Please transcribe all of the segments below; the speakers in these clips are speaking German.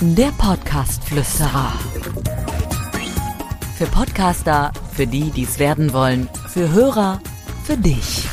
Der Podcast-Flüsterer. Für Podcaster, für die, die es werden wollen, für Hörer, für dich.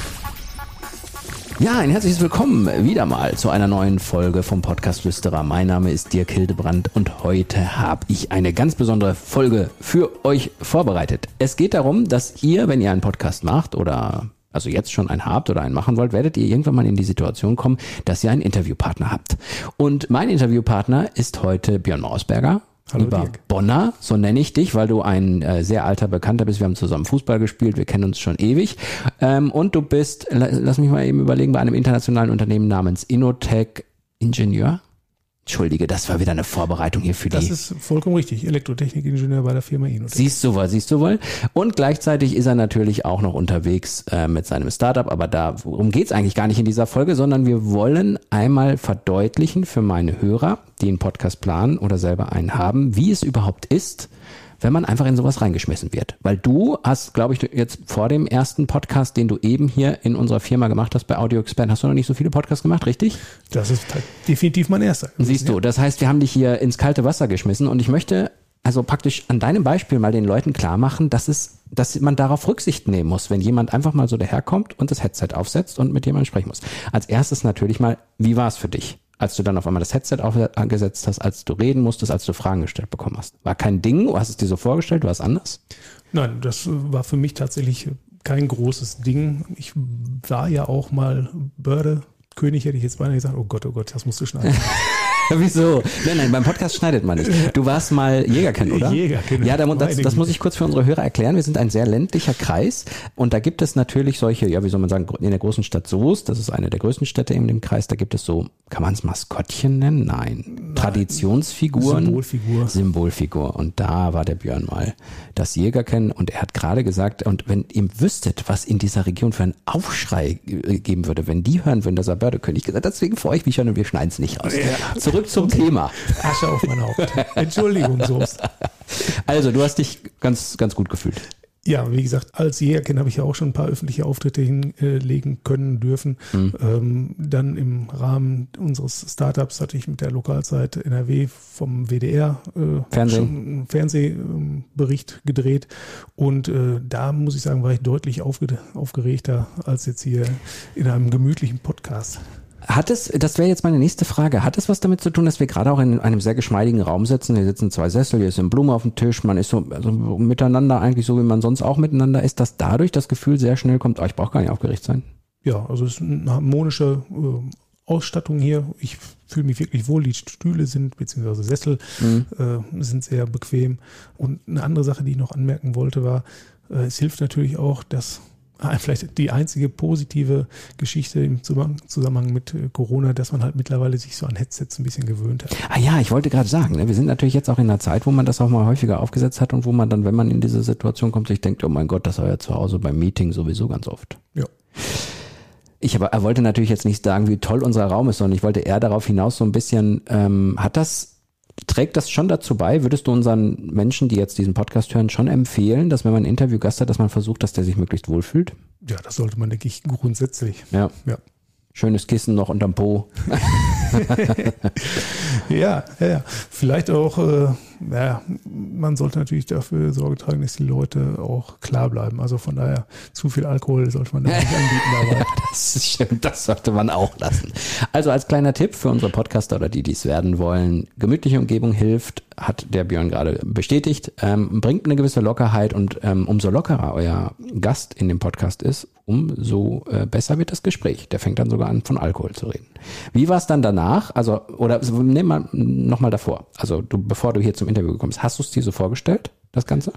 Ja, ein herzliches Willkommen wieder mal zu einer neuen Folge vom Podcast Flüsterer. Mein Name ist Dirk Hildebrand und heute habe ich eine ganz besondere Folge für euch vorbereitet. Es geht darum, dass ihr, wenn ihr einen Podcast macht oder also jetzt schon einen habt oder einen machen wollt, werdet ihr irgendwann mal in die Situation kommen, dass ihr einen Interviewpartner habt. Und mein Interviewpartner ist heute Björn Mausberger. Hallo, Lieber Dirk. Bonner, so nenne ich dich, weil du ein äh, sehr alter Bekannter bist. Wir haben zusammen Fußball gespielt, wir kennen uns schon ewig. Ähm, und du bist, la- lass mich mal eben überlegen, bei einem internationalen Unternehmen namens Innotech Ingenieur. Entschuldige, das war wieder eine Vorbereitung hier für Das die. ist vollkommen richtig. Elektrotechnikingenieur bei der Firma Inotech. Siehst du wohl, siehst du wohl. Und gleichzeitig ist er natürlich auch noch unterwegs äh, mit seinem Startup, aber darum geht's eigentlich gar nicht in dieser Folge, sondern wir wollen einmal verdeutlichen für meine Hörer, die einen Podcast planen oder selber einen haben, wie es überhaupt ist, wenn man einfach in sowas reingeschmissen wird. Weil du hast, glaube ich, jetzt vor dem ersten Podcast, den du eben hier in unserer Firma gemacht hast bei Audio Expert, hast du noch nicht so viele Podcasts gemacht, richtig? Das ist halt definitiv mein erster. Siehst du, das heißt, wir haben dich hier ins kalte Wasser geschmissen und ich möchte also praktisch an deinem Beispiel mal den Leuten klar machen, dass es, dass man darauf Rücksicht nehmen muss, wenn jemand einfach mal so daherkommt und das Headset aufsetzt und mit jemandem sprechen muss. Als erstes natürlich mal, wie war es für dich? Als du dann auf einmal das Headset aufgesetzt hast, als du reden musstest, als du Fragen gestellt bekommen hast. War kein Ding, du hast es dir so vorgestellt, war es anders? Nein, das war für mich tatsächlich kein großes Ding. Ich war ja auch mal Börde. König hätte ich jetzt beinahe gesagt, oh Gott, oh Gott, das musst du schneiden. Wieso? Nein, nein, beim Podcast schneidet man nicht. Du warst mal Jägerken, oder? Jägerken. Ja, da, das, das muss ich kurz für unsere Hörer erklären. Wir sind ein sehr ländlicher Kreis und da gibt es natürlich solche, ja, wie soll man sagen, in der großen Stadt Soest, das ist eine der größten Städte in dem Kreis, da gibt es so, kann man es Maskottchen nennen? Nein. Traditionsfiguren. Symbolfigur. Symbolfigur. Und da war der Björn mal das Jägerken und er hat gerade gesagt, und wenn ihr wüsstet, was in dieser Region für einen Aufschrei äh, geben würde, wenn die hören würden, dass er Bördekönig gesagt hat, deswegen freue ich mich schon und wir schneiden es nicht raus. Zurück zum Thema. Asche auf mein Haupt. Entschuldigung, Soße. Also, du hast dich ganz, ganz gut gefühlt. Ja, wie gesagt, als Jägerken habe ich ja auch schon ein paar öffentliche Auftritte hinlegen können dürfen. Mhm. Ähm, dann im Rahmen unseres Startups hatte ich mit der Lokalzeit NRW vom WDR äh, Fernsehen. Fernsehbericht gedreht. Und äh, da muss ich sagen, war ich deutlich aufge aufgeregter als jetzt hier in einem gemütlichen Podcast. Hat es, das wäre jetzt meine nächste Frage, hat es was damit zu tun, dass wir gerade auch in einem sehr geschmeidigen Raum sitzen? Hier sitzen zwei Sessel, hier ist eine Blume auf dem Tisch, man ist so also miteinander eigentlich so, wie man sonst auch miteinander ist, dass dadurch das Gefühl sehr schnell kommt, oh, ich brauche gar nicht aufgeregt sein. Ja, also es ist eine harmonische äh, Ausstattung hier. Ich fühle mich wirklich wohl. Die Stühle sind, beziehungsweise Sessel, äh, sind sehr bequem. Und eine andere Sache, die ich noch anmerken wollte, war, äh, es hilft natürlich auch, dass vielleicht die einzige positive Geschichte im Zusammenhang Zusammenhang mit äh, Corona, dass man halt mittlerweile sich so an Headsets ein bisschen gewöhnt hat. Ah ja, ich wollte gerade sagen, ne, wir sind natürlich jetzt auch in einer Zeit, wo man das auch mal häufiger aufgesetzt hat und wo man dann, wenn man in diese Situation kommt, sich denkt, oh mein Gott, das war ja zu Hause beim Meeting sowieso ganz oft. Ja. Ich aber, er wollte natürlich jetzt nicht sagen, wie toll unser Raum ist, sondern ich wollte eher darauf hinaus so ein bisschen, ähm, hat das, trägt das schon dazu bei, würdest du unseren Menschen, die jetzt diesen Podcast hören, schon empfehlen, dass wenn man einen Interviewgast hat, dass man versucht, dass der sich möglichst wohlfühlt? Ja, das sollte man, denke ich, grundsätzlich. Ja. Ja. Schönes Kissen noch unterm Po. Ja, ja, ja. Vielleicht auch, äh, naja, man sollte natürlich dafür Sorge tragen, dass die Leute auch klar bleiben. Also von daher, zu viel Alkohol sollte man da nicht anbieten dabei. Das stimmt, das sollte man auch lassen. Also als kleiner Tipp für unsere Podcaster oder die, die es werden wollen, gemütliche Umgebung hilft, hat der Björn gerade bestätigt, ähm, bringt eine gewisse Lockerheit und ähm, umso lockerer euer Gast in dem Podcast ist, umso äh, besser wird das Gespräch. Der fängt dann sogar an, von Alkohol zu reden. Wie war es dann danach? Also, oder nimm mal nochmal davor. Also, du, bevor du hier zum Interview gekommen bist, hast du es dir so vorgestellt, das Ganze?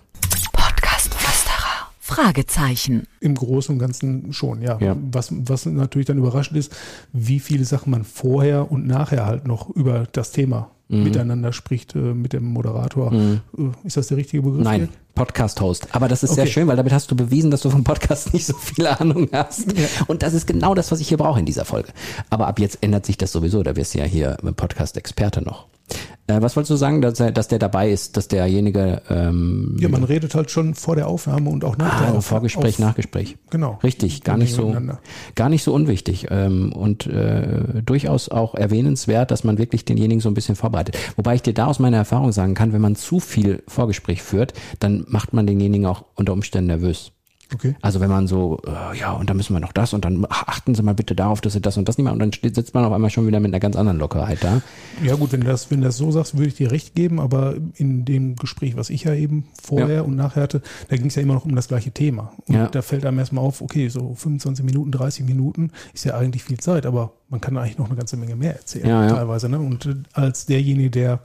Fragezeichen. Im Großen und Ganzen schon, ja. Ja. Was, was natürlich dann überraschend ist, wie viele Sachen man vorher und nachher halt noch über das Thema Mhm. miteinander spricht, äh, mit dem Moderator. Äh, Ist das der richtige Begriff? Nein? Podcast-Host. Aber das ist sehr Okay. schön, weil damit hast du bewiesen, dass du vom Podcast nicht so viel Ahnung hast. Und das ist genau das, was ich hier brauche in dieser Folge. Aber ab jetzt ändert sich das sowieso. Da wirst du ja hier Podcast-Experte noch. Äh, was wolltest du sagen, dass, er, dass der dabei ist, dass derjenige ähm, Ja, man redet halt schon vor der Aufnahme und auch nach der ah, Aufnahme. Vorgespräch, auf- Nachgespräch. Genau. Richtig, gar nicht so, gar nicht so unwichtig ähm, und äh, durchaus auch erwähnenswert, dass man wirklich denjenigen so ein bisschen vorbereitet. Wobei ich dir da aus meiner Erfahrung sagen kann, wenn man zu viel Vorgespräch führt, dann macht man denjenigen auch unter Umständen nervös. Okay. Also wenn man so, äh, ja, und dann müssen wir noch das und dann ach, achten Sie mal bitte darauf, dass Sie das und das nicht machen und dann steht, sitzt man auf einmal schon wieder mit einer ganz anderen Lockerheit da. Ja gut, wenn du das, wenn das so sagst, würde ich dir recht geben, aber in dem Gespräch, was ich ja eben vorher Ja. und nachher hatte, da ging es ja immer noch um das gleiche Thema. Und Ja. da fällt einem erstmal auf, okay, so 25 Minuten, 30 Minuten ist ja eigentlich viel Zeit, aber man kann eigentlich noch eine ganze Menge mehr erzählen, Ja, ja. teilweise. Ne? Und äh, als derjenige, der,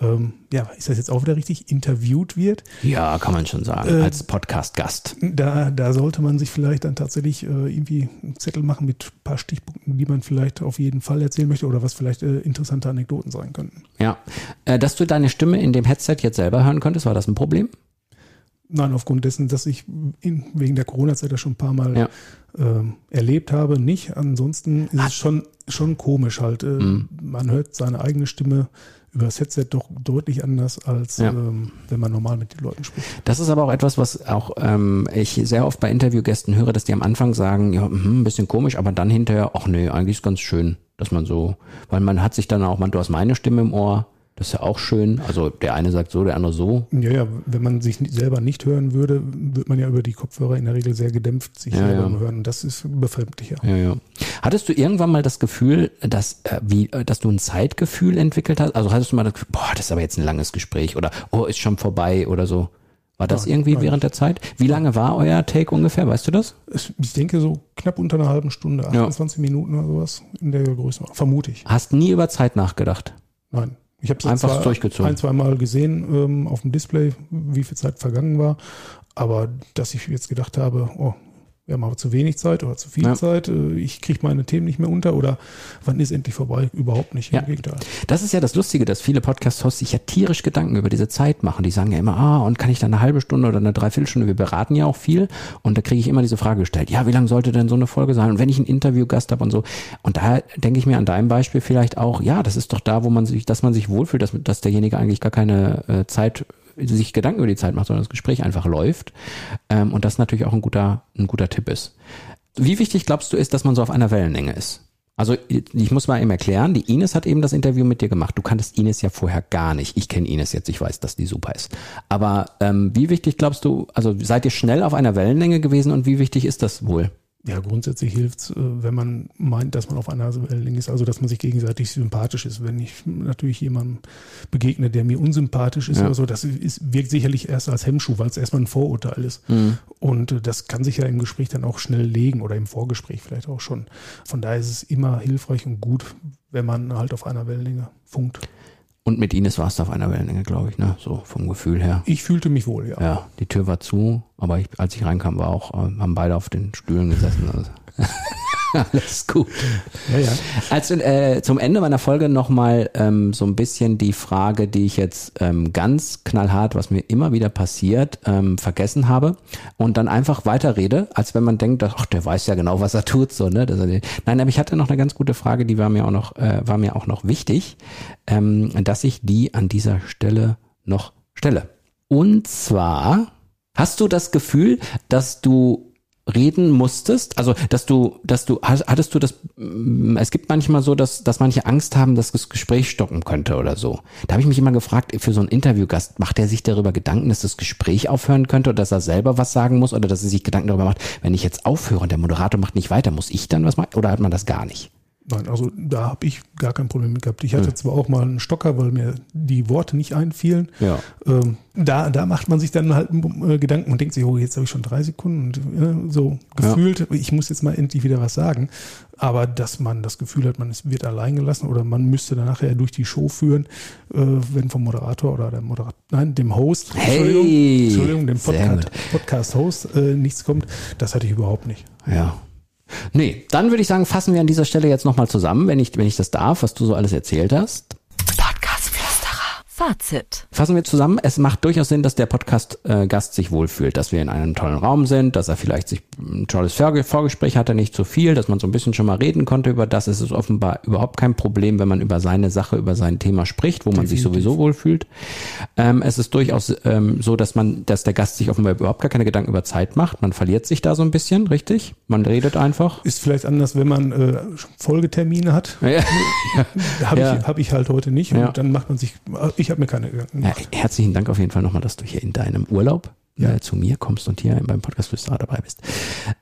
ähm, ja, ist das jetzt auch wieder richtig, interviewt wird, Ja, kann man schon sagen, Äh, als Podcast-Gast. da, da sollte man sich vielleicht dann tatsächlich äh, irgendwie einen Zettel machen mit ein paar Stichpunkten, die man vielleicht auf jeden Fall erzählen möchte oder was vielleicht äh, interessante Anekdoten sein könnten. Ja. Äh, dass du deine Stimme in dem Headset jetzt selber hören konntest, war das ein Problem? Nein, aufgrund dessen, dass ich in, wegen der Corona-Zeit das schon ein paar Mal Ja. ähm, erlebt habe, nicht. Ansonsten ist Ah. es schon, schon komisch halt. Äh, Mhm. Man hört seine eigene Stimme über das Headset doch deutlich anders, als Ja. ähm, wenn man normal mit den Leuten spricht. Das ist aber auch etwas, was auch ähm, ich sehr oft bei Interviewgästen höre, dass die am Anfang sagen, ja, mhm, ein bisschen komisch, aber dann hinterher, ach nee, eigentlich ist ganz schön, dass man so, weil man hat sich dann auch, man, du hast meine Stimme im Ohr, das ist ja auch schön. Also der eine sagt so, der andere so. Ja, ja, wenn man sich selber nicht hören würde, wird man ja über die Kopfhörer in der Regel sehr gedämpft sich Ja, selber ja. hören. Das ist befremdlicher. Ja, ja. Hattest du irgendwann mal das Gefühl, dass, äh, wie, äh, dass du ein Zeitgefühl entwickelt hast? Also hattest du mal das Gefühl, boah, das ist aber jetzt ein langes Gespräch oder oh, ist schon vorbei oder so? War das Nein, irgendwie nein. während der Zeit? Wie lange war euer Take ungefähr? Weißt du das? Ich denke so knapp unter einer halben Stunde, 28 Minuten oder sowas in der Größe. Vermute ich. Hast nie über Zeit nachgedacht. Nein. Ich habe es Einfach zwar durchgezogen. ein, zwei Mal gesehen ähm, auf dem Display, wie viel Zeit vergangen war. Aber dass ich jetzt gedacht habe, oh, wir haben aber zu wenig Zeit oder zu viel Ja. Zeit, äh, ich kriege meine Themen nicht mehr unter oder wann ist endlich vorbei? Überhaupt nicht. Ja. Im Gegenteil. Das ist ja das Lustige, dass viele Podcast-Hosts sich ja tierisch Gedanken über diese Zeit machen. Die sagen ja immer, ah, und kann ich da eine halbe Stunde oder eine Dreiviertelstunde? Wir beraten ja auch viel. Und da kriege ich immer diese Frage gestellt, ja, wie lange sollte denn so eine Folge sein? Und wenn ich einen Interviewgast habe und so. Und da denke ich mir an deinem Beispiel vielleicht auch, ja, das ist doch da, wo man sich, dass man sich wohlfühlt, dass, dass derjenige eigentlich gar keine äh, Zeit sich Gedanken über die Zeit macht, sondern das Gespräch einfach läuft. Ähm, und das natürlich auch ein guter, ein guter Tipp ist. Wie wichtig glaubst du ist, dass man so auf einer Wellenlänge ist? Also ich muss mal eben erklären, die Ines hat eben das Interview mit dir gemacht. Du kanntest Ines ja vorher gar nicht. Ich kenne Ines jetzt, ich weiß, dass die super ist. Aber ähm, wie wichtig glaubst du, also seid ihr schnell auf einer Wellenlänge gewesen und wie wichtig ist das wohl? Ja, grundsätzlich hilft's, äh, wenn man meint, dass man auf einer Wellenlänge ist, also dass man sich gegenseitig sympathisch ist. Wenn ich natürlich jemandem begegne, der mir unsympathisch ist Ja. oder so, das ist, wirkt sicherlich erst als Hemmschuh, weil es erstmal ein Vorurteil ist. Mhm. Und äh, das kann sich ja im Gespräch dann auch schnell legen oder im Vorgespräch vielleicht auch schon. Von daher ist es immer hilfreich und gut, wenn man halt auf einer Wellenlänge funkt. Und mit Ines warst du auf einer Wellenlänge, glaube ich, ne? So vom Gefühl her. Ich fühlte mich wohl, ja. Ja, die Tür war zu, aber ich, als ich reinkam, war auch, äh, haben beide auf den Stühlen gesessen. Also. Alles gut. Ja, ja. Also äh, zum Ende meiner Folge nochmal ähm, so ein bisschen die Frage, die ich jetzt ähm, ganz knallhart, was mir immer wieder passiert, ähm, vergessen habe und dann einfach weiterrede, als wenn man denkt, ach, der weiß ja genau, was er tut, so ne. Nein, aber ich hatte noch eine ganz gute Frage, die war mir auch noch, äh, war mir auch noch wichtig, ähm, dass ich die an dieser Stelle noch stelle. Und zwar hast du das Gefühl, dass du reden musstest, also dass du, dass du, hattest du das, mm, es gibt manchmal so, dass, dass manche Angst haben, dass das Gespräch stoppen könnte oder so. Da habe ich mich immer gefragt, für so einen Interviewgast, macht er sich darüber Gedanken, dass das Gespräch aufhören könnte oder dass er selber was sagen muss oder dass er sich Gedanken darüber macht, wenn ich jetzt aufhöre und der Moderator macht nicht weiter, muss ich dann was machen oder hat man das gar nicht? Nein, also da habe ich gar kein Problem mit gehabt. Ich hatte Hm. zwar auch mal einen Stocker, weil mir die Worte nicht einfielen. Ja. Ähm, da, da macht man sich dann halt äh, Gedanken und denkt sich, oh, jetzt habe ich schon drei Sekunden und äh, so gefühlt, ich muss jetzt mal endlich wieder was sagen. Aber dass man das Gefühl hat, man ist, wird allein gelassen oder man müsste dann nachher durch die Show führen, äh, wenn vom Moderator oder der Moderator, nein, dem Host, Hey, Entschuldigung, dem sehr Podcast-. Podcast-Host äh, nichts kommt, das hatte ich überhaupt nicht. Ja. Nee, dann würde ich sagen, fassen wir an dieser Stelle jetzt nochmal zusammen, wenn ich, wenn ich das darf, was du so alles erzählt hast. Fazit. Fassen wir zusammen, es macht durchaus Sinn, dass der Podcast-Gast sich wohlfühlt, dass wir in einem tollen Raum sind, dass er vielleicht sich ein tolles Vorge- Vorgespräch hatte, nicht zu viel, dass man so ein bisschen schon mal reden konnte über das. Es ist offenbar überhaupt kein Problem, wenn man über seine Sache, über sein Thema spricht, wo man sich sowieso wohlfühlt. Ähm, es ist durchaus ähm, so, dass man, dass der Gast sich offenbar überhaupt gar keine Gedanken über Zeit macht. Man verliert sich da so ein bisschen, richtig? Man redet einfach. Ist vielleicht anders, wenn man äh, Folgetermine hat. Ja. Habe Ja. ich, hab ich halt heute nicht. Ja. Und dann macht man sich, ich habe mir keine Gedanken Ja, gemacht. herzlichen Dank auf jeden Fall nochmal, dass du hier in deinem Urlaub Ja. äh, zu mir kommst und hier beim Podcast Flüsterer dabei bist.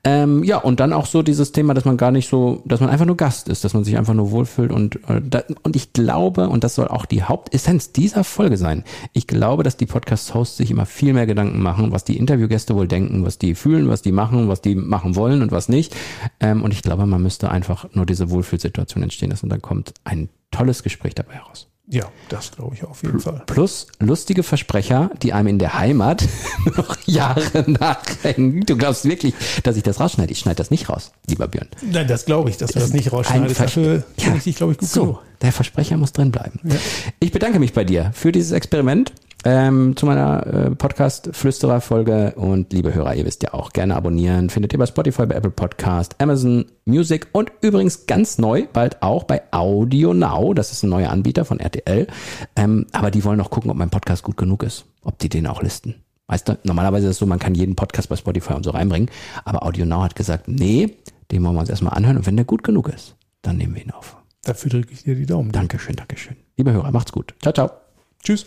Ähm, ja, und dann auch so dieses Thema, dass man gar nicht so, dass man einfach nur Gast ist, dass man sich einfach nur wohlfühlt und, äh, und ich glaube, und das soll auch die Hauptessenz dieser Folge sein, ich glaube, dass die Podcast-Hosts sich immer viel mehr Gedanken machen, was die Interviewgäste wohl denken, was die fühlen, was die machen, was die machen wollen und was nicht. Ähm, und ich glaube, man müsste einfach nur diese Wohlfühlsituation entstehen lassen und dann kommt ein tolles Gespräch dabei heraus. Ja, das glaube ich auf jeden Fall. Plus lustige Versprecher, die einem in der Heimat noch Jahre nachhängen. Du glaubst wirklich, dass ich das rausschneide? Ich schneide das nicht raus, lieber Björn. Nein, das glaube ich, dass du das nicht Ein rausschneidest. Dafür Ja. ich dich, glaube ich, gut So, genug. der Versprecher muss drin bleiben. Ja. Ich bedanke mich bei dir für dieses Experiment. Ähm, zu meiner äh, Podcast-Flüsterer-Folge und liebe Hörer, ihr wisst ja auch, gerne abonnieren. Findet ihr bei Spotify, bei Apple Podcast, Amazon Music und übrigens ganz neu, bald auch bei Audio Now. Das ist ein neuer Anbieter von RTL. Ähm, aber die wollen noch gucken, ob mein Podcast gut genug ist. Ob die den auch listen. Weißt du, normalerweise ist es so, man kann jeden Podcast bei Spotify und so reinbringen. Aber Audio Now hat gesagt, nee, den wollen wir uns erstmal anhören. Und wenn der gut genug ist, dann nehmen wir ihn auf. Dafür drücke ich dir die Daumen. Dankeschön, Dankeschön. Liebe Hörer, macht's gut. Ciao, ciao. Tschüss.